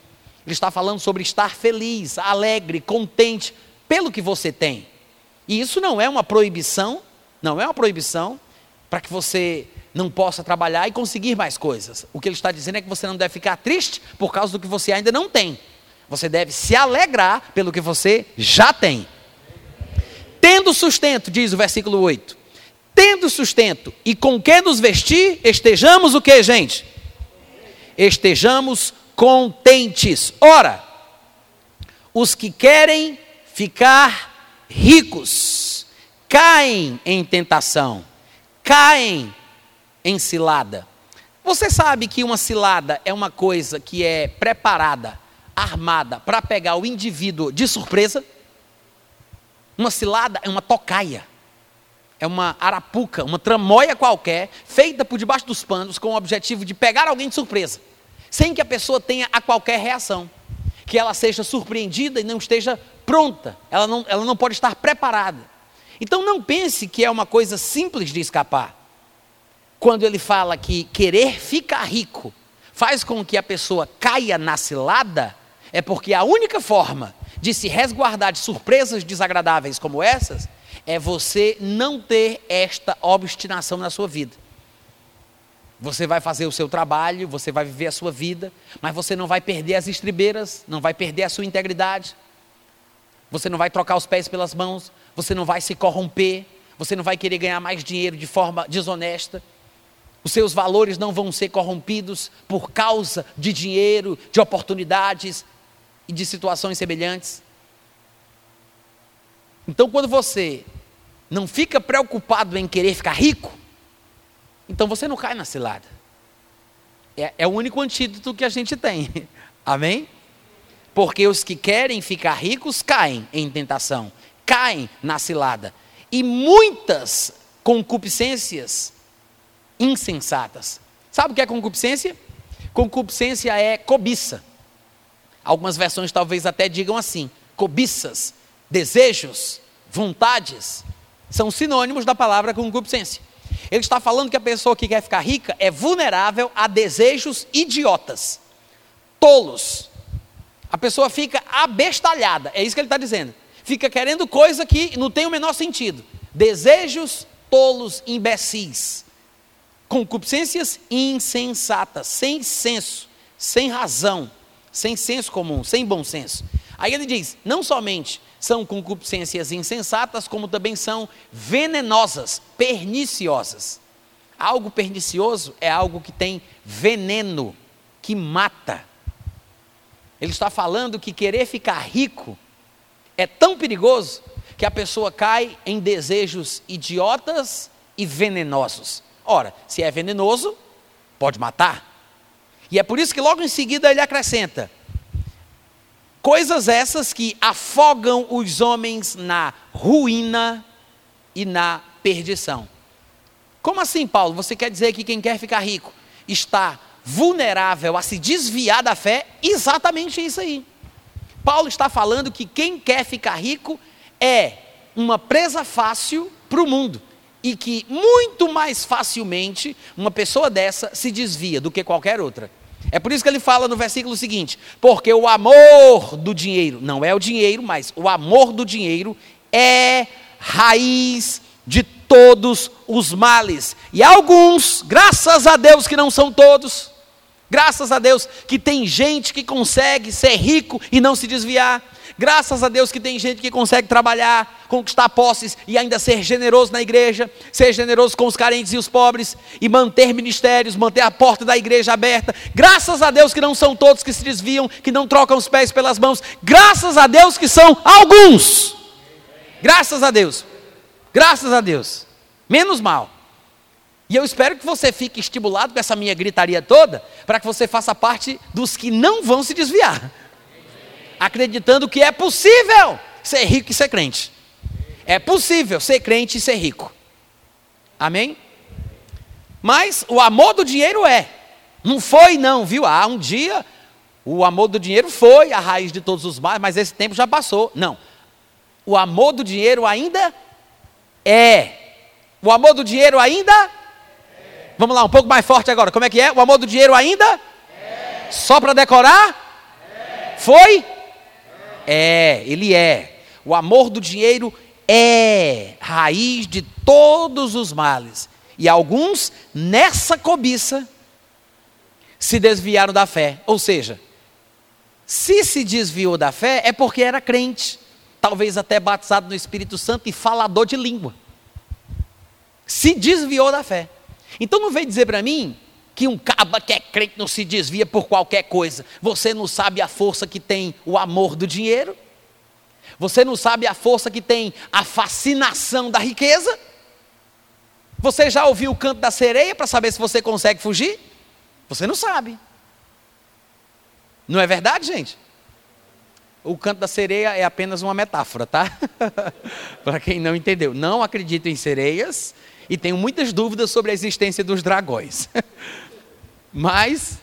Ele está falando sobre estar feliz, alegre, contente pelo que você tem. E isso não é uma proibição, não é uma proibição para que você não possa trabalhar e conseguir mais coisas. O que ele está dizendo é que você não deve ficar triste por causa do que você ainda não tem. Você deve se alegrar pelo que você já tem. Tendo sustento, diz o versículo 8. Tendo sustento e com que nos vestir, estejamos o que, gente? Estejamos contentes. Ora, os que querem ficar ricos caem em tentação, caem em cilada. Você sabe que uma cilada é uma coisa que é preparada armada para pegar o indivíduo de surpresa. Uma cilada é uma tocaia, é uma arapuca, uma tramóia qualquer, feita por debaixo dos panos com o objetivo de pegar alguém de surpresa, sem que a pessoa tenha a qualquer reação, que ela seja surpreendida e não esteja pronta, ela não, ela não pode estar preparada. Então não pense que é uma coisa simples de escapar. Quando ele fala que querer ficar rico faz com que a pessoa caia na cilada, é porque a única forma de se resguardar de surpresas desagradáveis como essas é você não ter esta obstinação na sua vida. Você vai fazer o seu trabalho, você vai viver a sua vida, mas você não vai perder as estribeiras, não vai perder a sua integridade, você não vai trocar os pés pelas mãos, você não vai se corromper, você não vai querer ganhar mais dinheiro de forma desonesta, os seus valores não vão ser corrompidos por causa de dinheiro, de oportunidades, e de situações semelhantes. Então, quando você não fica preocupado em querer ficar rico, então você não cai na cilada. É, é o único antídoto que a gente tem. <laughs> Amém? Porque os que querem ficar ricos caem em tentação, caem na cilada. E muitas concupiscências insensatas. Sabe o que é concupiscência? Concupiscência é cobiça. Algumas versões talvez até digam assim: cobiças, desejos, vontades, são sinônimos da palavra concupiscência. Ele está falando que a pessoa que quer ficar rica é vulnerável a desejos idiotas, tolos. A pessoa fica abestalhada, é isso que ele está dizendo. Fica querendo coisa que não tem o menor sentido. Desejos tolos, imbecis. Concupiscências insensatas, sem senso, sem razão sem senso comum, sem bom senso. Aí ele diz: não somente são concupiscências insensatas, como também são venenosas, perniciosas. Algo pernicioso é algo que tem veneno, que mata. Ele está falando que querer ficar rico é tão perigoso que a pessoa cai em desejos idiotas e venenosos. Ora, se é venenoso, pode matar. E é por isso que logo em seguida ele acrescenta: coisas essas que afogam os homens na ruína e na perdição. Como assim, Paulo? Você quer dizer que quem quer ficar rico está vulnerável a se desviar da fé? Exatamente isso aí. Paulo está falando que quem quer ficar rico é uma presa fácil para o mundo e que muito mais facilmente uma pessoa dessa se desvia do que qualquer outra. É por isso que ele fala no versículo seguinte: porque o amor do dinheiro, não é o dinheiro, mas o amor do dinheiro é raiz de todos os males. E alguns, graças a Deus que não são todos, graças a Deus que tem gente que consegue ser rico e não se desviar. Graças a Deus que tem gente que consegue trabalhar, conquistar posses e ainda ser generoso na igreja, ser generoso com os carentes e os pobres e manter ministérios, manter a porta da igreja aberta. Graças a Deus que não são todos que se desviam, que não trocam os pés pelas mãos. Graças a Deus que são alguns. Graças a Deus. Graças a Deus. Menos mal. E eu espero que você fique estimulado com essa minha gritaria toda, para que você faça parte dos que não vão se desviar acreditando que é possível ser rico e ser crente. É possível ser crente e ser rico. Amém? Mas o amor do dinheiro é. Não foi, não, viu? Ah, um dia o amor do dinheiro foi a raiz de todos os males, mas esse tempo já passou. Não. O amor do dinheiro ainda é. O amor do dinheiro ainda é. Vamos lá, um pouco mais forte agora. Como é que é? O amor do dinheiro ainda é. Só para decorar? É. Foi? É, ele é. O amor do dinheiro é raiz de todos os males. E alguns, nessa cobiça, se desviaram da fé. Ou seja, se se desviou da fé, é porque era crente, talvez até batizado no Espírito Santo e falador de língua. Se desviou da fé. Então não vem dizer para mim que um caba que é crente não se desvia por qualquer coisa. Você não sabe a força que tem o amor do dinheiro? Você não sabe a força que tem a fascinação da riqueza? Você já ouviu o canto da sereia para saber se você consegue fugir? Você não sabe. Não é verdade, gente? o canto da sereia é apenas uma metáfora, tá? <laughs> Para quem não entendeu. Não acredito em sereias e tenho muitas dúvidas sobre a existência dos dragões. <laughs> Mas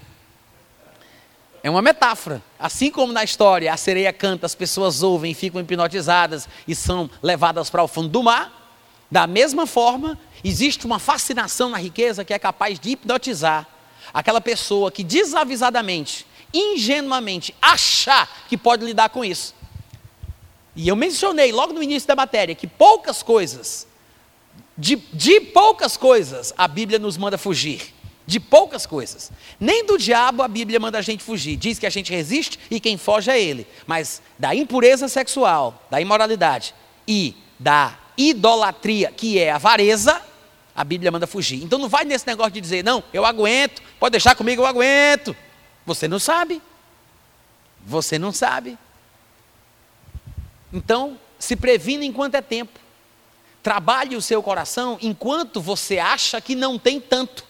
é uma metáfora. Assim como na história a sereia canta, as pessoas ouvem, ficam hipnotizadas e são levadas para o fundo do mar, da mesma forma, existe uma fascinação na riqueza que é capaz de hipnotizar aquela pessoa que desavisadamente, ingenuamente, achar que pode lidar com isso. E eu mencionei logo no início da matéria que poucas coisas, de, de poucas coisas, a Bíblia nos manda fugir. De poucas coisas. Nem do diabo a Bíblia manda a gente fugir. Diz que a gente resiste e quem foge é ele. Mas da impureza sexual, da imoralidade e da idolatria, que é avareza, a Bíblia manda fugir. Então não vai nesse negócio de dizer, não, eu aguento, pode deixar comigo, eu aguento. Você não sabe. Você não sabe. Então, se previna enquanto é tempo. Trabalhe o seu coração enquanto você acha que não tem tanto.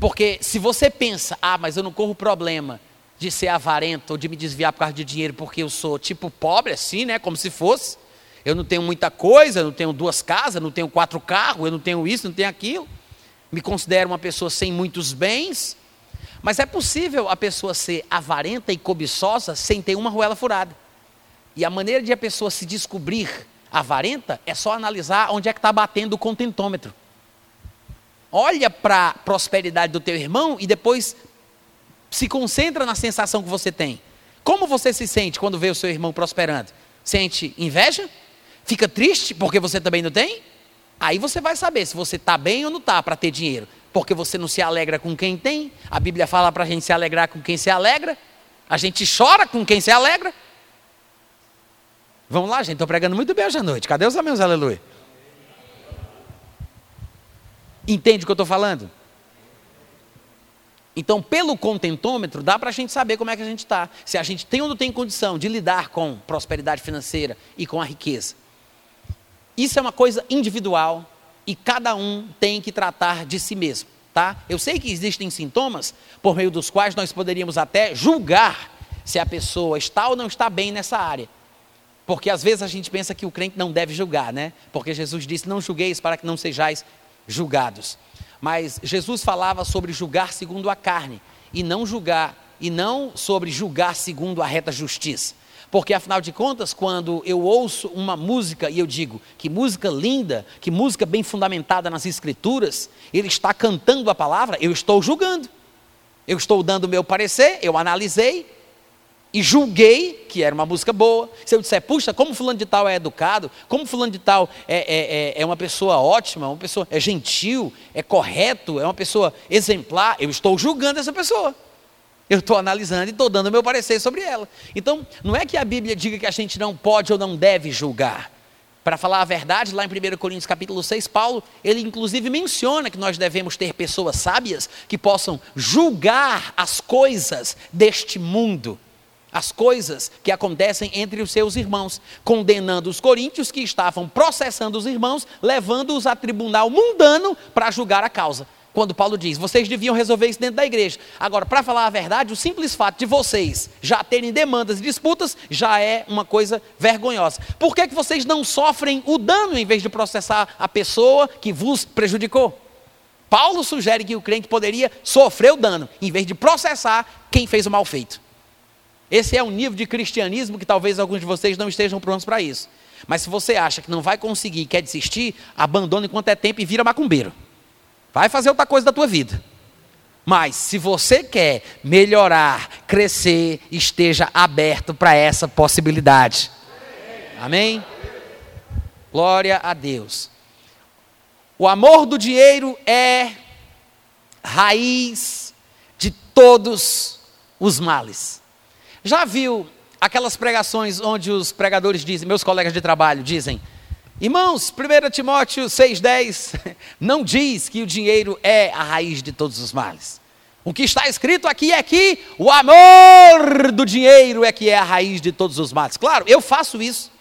Porque se você pensa, ah, mas eu não corro problema de ser avarento ou de me desviar por causa de dinheiro porque eu sou tipo pobre assim, né, como se fosse. Eu não tenho muita coisa, eu não tenho duas casas, não tenho quatro carros, eu não tenho isso, não tenho aquilo. Me considero uma pessoa sem muitos bens. Mas é possível a pessoa ser avarenta e cobiçosa sem ter uma ruela furada. E a maneira de a pessoa se descobrir avarenta é só analisar onde é que está batendo o contentômetro. Olha para a prosperidade do teu irmão e depois se concentra na sensação que você tem. Como você se sente quando vê o seu irmão prosperando? Sente inveja? Fica triste porque você também não tem? Aí você vai saber se você está bem ou não está para ter dinheiro. Porque você não se alegra com quem tem. A Bíblia fala para a gente se alegrar com quem se alegra. A gente chora com quem se alegra. Vamos lá, gente. Estou pregando muito bem hoje à noite. Cadê os amigos? Aleluia. Entende o que eu estou falando? Então, pelo contentômetro, dá para a gente saber como é que a gente está. Se a gente tem ou não tem condição de lidar com prosperidade financeira e com a riqueza. Isso é uma coisa individual e cada um tem que tratar de si mesmo, tá? Eu sei que existem sintomas por meio dos quais nós poderíamos até julgar se a pessoa está ou não está bem nessa área. Porque às vezes a gente pensa que o crente não deve julgar, né? Porque Jesus disse: "Não julgueis para que não sejais julgados". Mas Jesus falava sobre julgar segundo a carne e não julgar e não sobre julgar segundo a reta justiça. Porque afinal de contas, quando eu ouço uma música e eu digo que música linda, que música bem fundamentada nas escrituras, ele está cantando a palavra, eu estou julgando. Eu estou dando meu parecer, eu analisei e julguei que era uma música boa. Se eu disser, puxa, como fulano de tal é educado, como fulano de tal é, é, é, é uma pessoa ótima, uma pessoa é gentil, é correto, é uma pessoa exemplar, eu estou julgando essa pessoa. Eu estou analisando e estou dando meu parecer sobre ela. Então, não é que a Bíblia diga que a gente não pode ou não deve julgar. Para falar a verdade, lá em 1 Coríntios capítulo 6, Paulo, ele inclusive menciona que nós devemos ter pessoas sábias que possam julgar as coisas deste mundo, as coisas que acontecem entre os seus irmãos, condenando os coríntios que estavam processando os irmãos, levando-os a tribunal mundano para julgar a causa quando Paulo diz: vocês deviam resolver isso dentro da igreja. Agora, para falar a verdade, o simples fato de vocês já terem demandas e disputas já é uma coisa vergonhosa. Por que, que vocês não sofrem o dano em vez de processar a pessoa que vos prejudicou? Paulo sugere que o crente poderia sofrer o dano, em vez de processar quem fez o mal feito. Esse é um nível de cristianismo que talvez alguns de vocês não estejam prontos para isso. Mas se você acha que não vai conseguir e quer desistir, abandone enquanto é tempo e vira macumbeiro. Vai fazer outra coisa da tua vida. Mas se você quer melhorar, crescer, esteja aberto para essa possibilidade. Amém? Glória a Deus. O amor do dinheiro é raiz de todos os males. Já viu aquelas pregações onde os pregadores dizem, meus colegas de trabalho dizem, Irmãos, 1 Timóteo 6,10 <laughs> não diz que o dinheiro é a raiz de todos os males. O que está escrito aqui é que o amor do dinheiro é que é a raiz de todos os males. Claro, eu faço isso.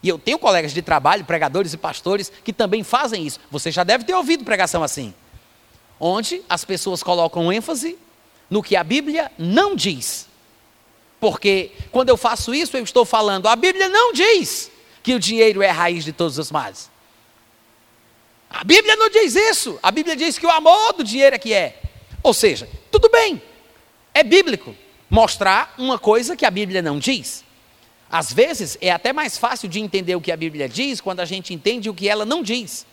E eu tenho colegas de trabalho, pregadores e pastores, que também fazem isso. Você já deve ter ouvido pregação assim. Onde as pessoas colocam ênfase no que a Bíblia não diz. Porque quando eu faço isso, eu estou falando, a Bíblia não diz que o dinheiro é a raiz de todos os males. A Bíblia não diz isso. A Bíblia diz que o amor do dinheiro é que é. Ou seja, tudo bem, é bíblico mostrar uma coisa que a Bíblia não diz. Às vezes é até mais fácil de entender o que a Bíblia diz quando a gente entende o que ela não diz.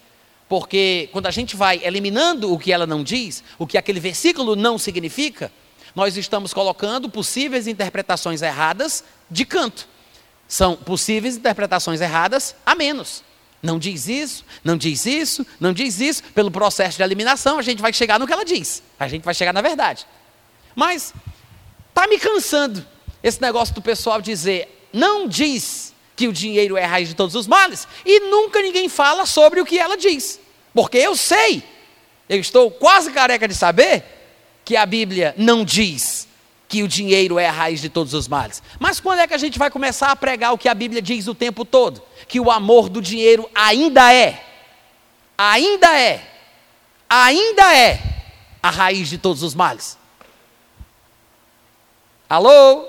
Porque quando a gente vai eliminando o que ela não diz, o que aquele versículo não significa, nós estamos colocando possíveis interpretações erradas de canto. São possíveis interpretações erradas a menos. Não diz isso, não diz isso, não diz isso. Pelo processo de eliminação, a gente vai chegar no que ela diz. A gente vai chegar na verdade. Mas está me cansando esse negócio do pessoal dizer, não diz que o dinheiro é a raiz de todos os males, e nunca ninguém fala sobre o que ela diz. Porque eu sei, eu estou quase careca de saber que a Bíblia não diz que o dinheiro é a raiz de todos os males. Mas quando é que a gente vai começar a pregar o que a Bíblia diz o tempo todo? Que o amor do dinheiro ainda é, ainda é, ainda é a raiz de todos os males. Alô?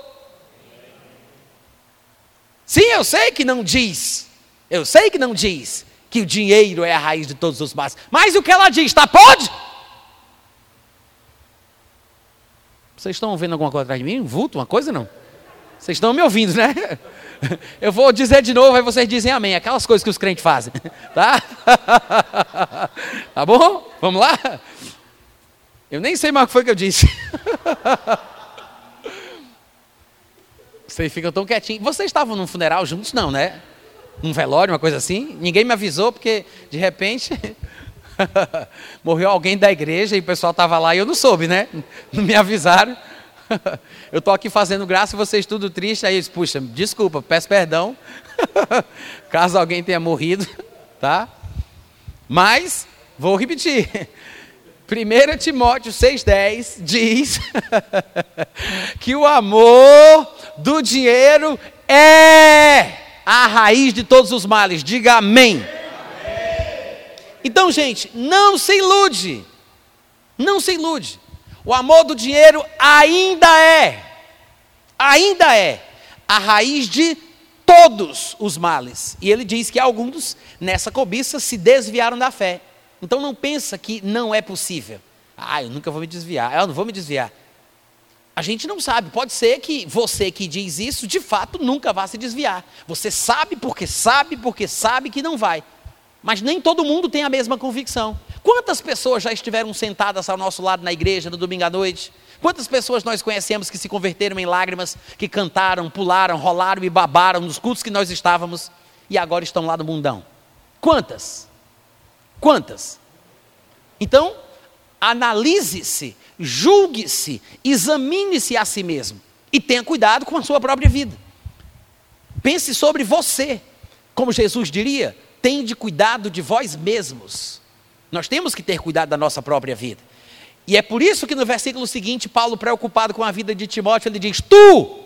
Sim, eu sei que não diz, eu sei que não diz que o dinheiro é a raiz de todos os males, mas o que ela diz, está pode? Vocês estão vendo alguma coisa atrás de mim? Um vulto, uma coisa não? Vocês estão me ouvindo, né? <laughs> Eu vou dizer de novo, aí vocês dizem amém. Aquelas coisas que os crentes fazem. <laughs> Tá? <laughs> Tá bom? Vamos lá? Eu nem sei mais o que foi que eu disse. Vocês ficam tão quietinhos. Vocês estavam num funeral juntos? Não, né? Num velório, uma coisa assim? Ninguém me avisou, porque de repente <laughs> Morreu alguém da igreja e o pessoal estava lá e eu não soube, né? <laughs> Não me avisaram. <laughs> eu estou aqui fazendo graça e vocês tudo triste. Aí eles, puxa, desculpa, peço perdão. Caso alguém tenha morrido, tá? Mas, vou repetir. 1 Timóteo 6,10 diz que o amor do dinheiro é a raiz de todos os males. Diga amém. Então, gente, não se ilude. Não se ilude. O amor do dinheiro ainda é, ainda é, a raiz de todos os males. E ele diz que alguns nessa cobiça se desviaram da fé. Então não pensa que não é possível. Ah, eu nunca vou me desviar. Eu não vou me desviar. A gente não sabe. Pode ser que você que diz isso, de fato, nunca vá se desviar. Você sabe porque sabe porque sabe que não vai. Mas nem todo mundo tem a mesma convicção. Quantas pessoas já estiveram sentadas ao nosso lado na igreja no domingo à noite? Quantas pessoas nós conhecemos que se converteram em lágrimas, que cantaram, pularam, rolaram e babaram nos cultos que nós estávamos e agora estão lá no mundão? Quantas? Quantas? Então, analise-se, julgue-se, examine-se a si mesmo e tenha cuidado com a sua própria vida. Pense sobre você. Como Jesus diria, Tende cuidado de vós mesmos. Nós temos que ter cuidado da nossa própria vida. E é por isso que no versículo seguinte, Paulo, preocupado com a vida de Timóteo, ele diz: Tu,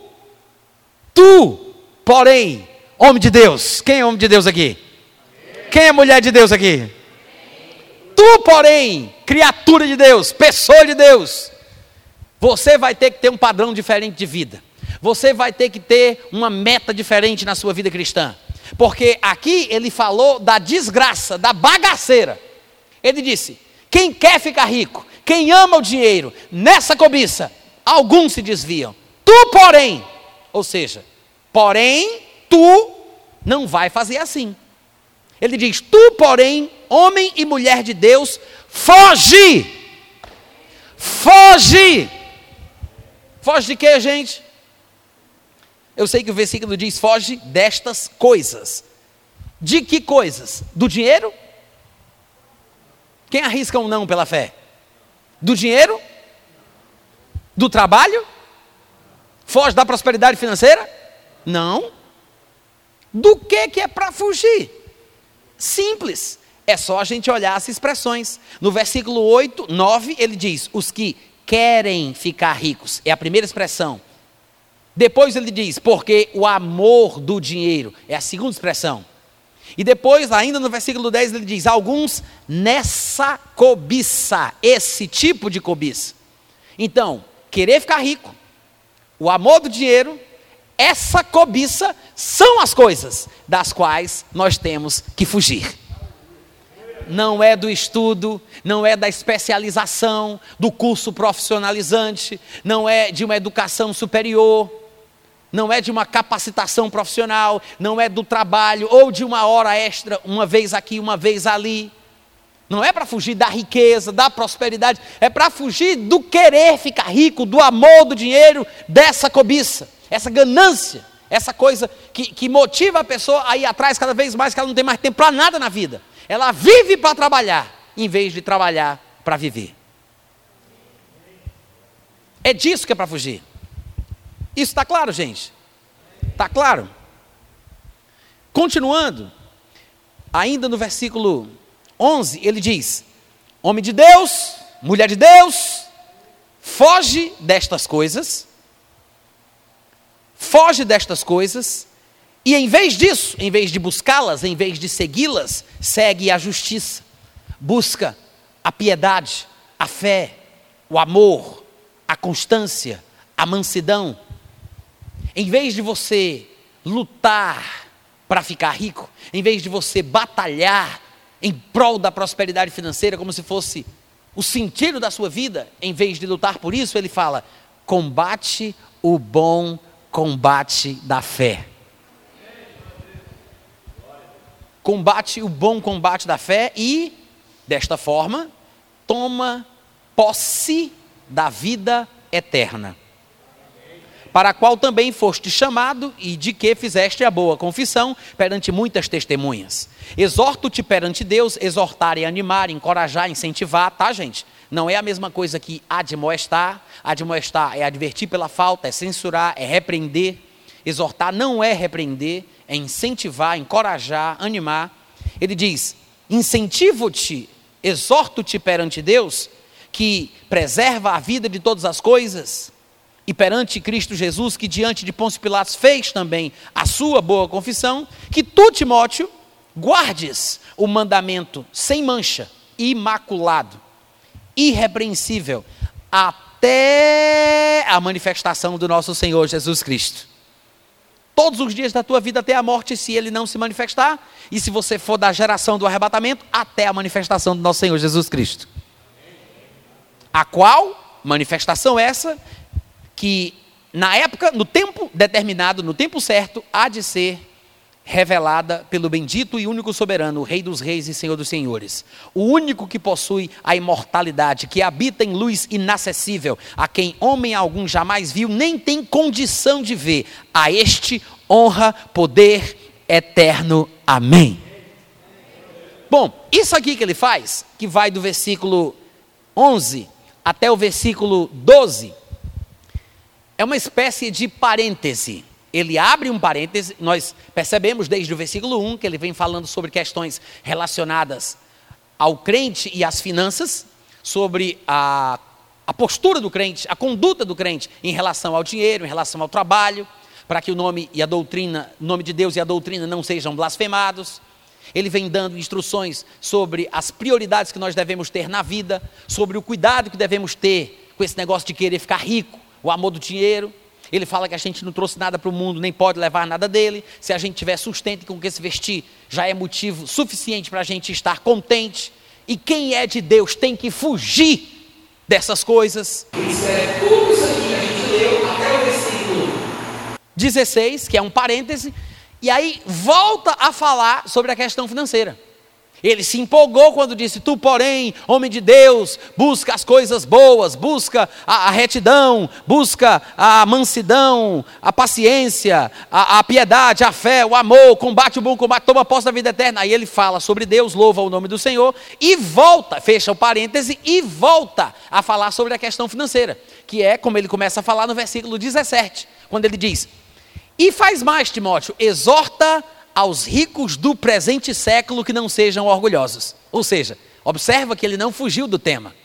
tu, porém, homem de Deus. Quem é homem de Deus aqui? Quem é mulher de Deus aqui? Tu, porém, criatura de Deus, pessoa de Deus, você vai ter que ter um padrão diferente de vida. Você vai ter que ter uma meta diferente na sua vida cristã. Porque aqui ele falou da desgraça, da bagaceira. Ele disse: quem quer ficar rico, quem ama o dinheiro, nessa cobiça, alguns se desviam. Tu, porém, ou seja, porém, tu não vai fazer assim. Ele diz: Tu, porém, homem e mulher de Deus, foge. Foge. Foge de quê, gente? Eu sei que o versículo diz: foge destas coisas. De que coisas? Do dinheiro? Quem arrisca um não pela fé? Do dinheiro? Do trabalho? Foge da prosperidade financeira? Não. Do que que é para fugir? Simples. É só a gente olhar as expressões. No versículo 8, 9, ele diz: os que querem ficar ricos. É a primeira expressão. Depois ele diz, porque o amor do dinheiro, é a segunda expressão. E depois, ainda no versículo 10, ele diz: alguns nessa cobiça, esse tipo de cobiça. Então, querer ficar rico, o amor do dinheiro, essa cobiça são as coisas das quais nós temos que fugir. Não é do estudo, não é da especialização, do curso profissionalizante, não é de uma educação superior, não é de uma capacitação profissional, não é do trabalho ou de uma hora extra, uma vez aqui, uma vez ali. Não é para fugir da riqueza, da prosperidade, é para fugir do querer ficar rico, do amor do dinheiro, dessa cobiça, essa ganância, essa coisa que, que motiva a pessoa a ir atrás cada vez mais, que ela não tem mais tempo para nada na vida. Ela vive para trabalhar, em vez de trabalhar para viver. É disso que é para fugir. Isso está claro, gente? Está claro? Continuando, ainda no versículo 11, ele diz: Homem de Deus, mulher de Deus, foge destas coisas, foge destas coisas, e em vez disso, em vez de buscá-las, em vez de segui-las, segue a justiça, busca a piedade, a fé, o amor, a constância, a mansidão. Em vez de você lutar para ficar rico, em vez de você batalhar em prol da prosperidade financeira, como se fosse o sentido da sua vida, em vez de lutar por isso, ele fala: combate o bom combate da fé. Combate o bom combate da fé e, desta forma, toma posse da vida eterna para a qual também foste chamado e de que fizeste a boa confissão perante muitas testemunhas. Exorto-te perante Deus, exortar e animar, encorajar, incentivar, tá, gente? Não é a mesma coisa que admoestar. Admoestar é advertir pela falta, é censurar, é repreender. Exortar não é repreender, é incentivar, encorajar, animar. Ele diz: incentivo-te, exorto-te perante Deus, que preserva a vida de todas as coisas e perante Cristo Jesus, que diante de Pôncio Pilatos fez também a sua boa confissão, que tu, Timóteo, guardes o mandamento sem mancha, imaculado, irrepreensível, até a manifestação do nosso Senhor Jesus Cristo. Todos os dias da tua vida até a morte, se ele não se manifestar, e se você for da geração do arrebatamento, até a manifestação do nosso Senhor Jesus Cristo. A qual manifestação essa que na época, no tempo determinado, no tempo certo, há de ser revelada pelo bendito e único soberano, o Rei dos Reis e Senhor dos Senhores, o único que possui a imortalidade, que habita em luz inacessível, a quem homem algum jamais viu, nem tem condição de ver, a este honra, poder eterno. Amém. Bom, isso aqui que ele faz, que vai do versículo 11 até o versículo 12, é uma espécie de parêntese. Ele abre um parêntese, nós percebemos desde o versículo 1 que ele vem falando sobre questões relacionadas ao crente e às finanças, sobre a, a postura do crente, a conduta do crente em relação ao dinheiro, em relação ao trabalho, para que o nome e a doutrina, nome de Deus e a doutrina não sejam blasfemados. Ele vem dando instruções sobre as prioridades que nós devemos ter na vida, sobre o cuidado que devemos ter com esse negócio de querer ficar rico, o amor do dinheiro. Ele fala que a gente não trouxe nada para o mundo, nem pode levar nada dele. Se a gente tiver sustento com que se vestir, já é motivo suficiente para a gente estar contente. E quem é de Deus tem que fugir dessas coisas. Isso é tudo isso aqui que a gente leu até o versículo 16, que é um parêntese, e aí volta a falar sobre a questão financeira. Ele se empolgou quando disse: Tu, porém, homem de Deus, busca as coisas boas, busca a, a retidão, busca a mansidão, a paciência, a, a, piedade, a fé, o amor, combate o bom combate, toma posse da vida eterna. Aí ele fala sobre Deus, louva o nome do Senhor e volta, fecha o parêntese e volta a falar sobre a questão financeira, que é como ele começa a falar no versículo 17, quando ele diz: E faz mais, Timóteo, exorta aos ricos do presente século que não sejam orgulhosos. Ou seja, observa que ele não fugiu do tema.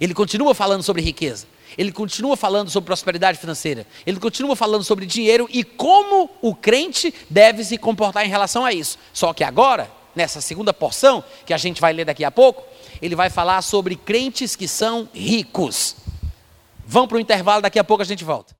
Ele continua falando sobre riqueza. Ele continua falando sobre prosperidade financeira. Ele continua falando sobre dinheiro e como o crente deve se comportar em relação a isso. Só que agora, nessa segunda porção, que a gente vai ler daqui a pouco, ele vai falar sobre crentes que são ricos. Vão para o intervalo, daqui a pouco a gente volta.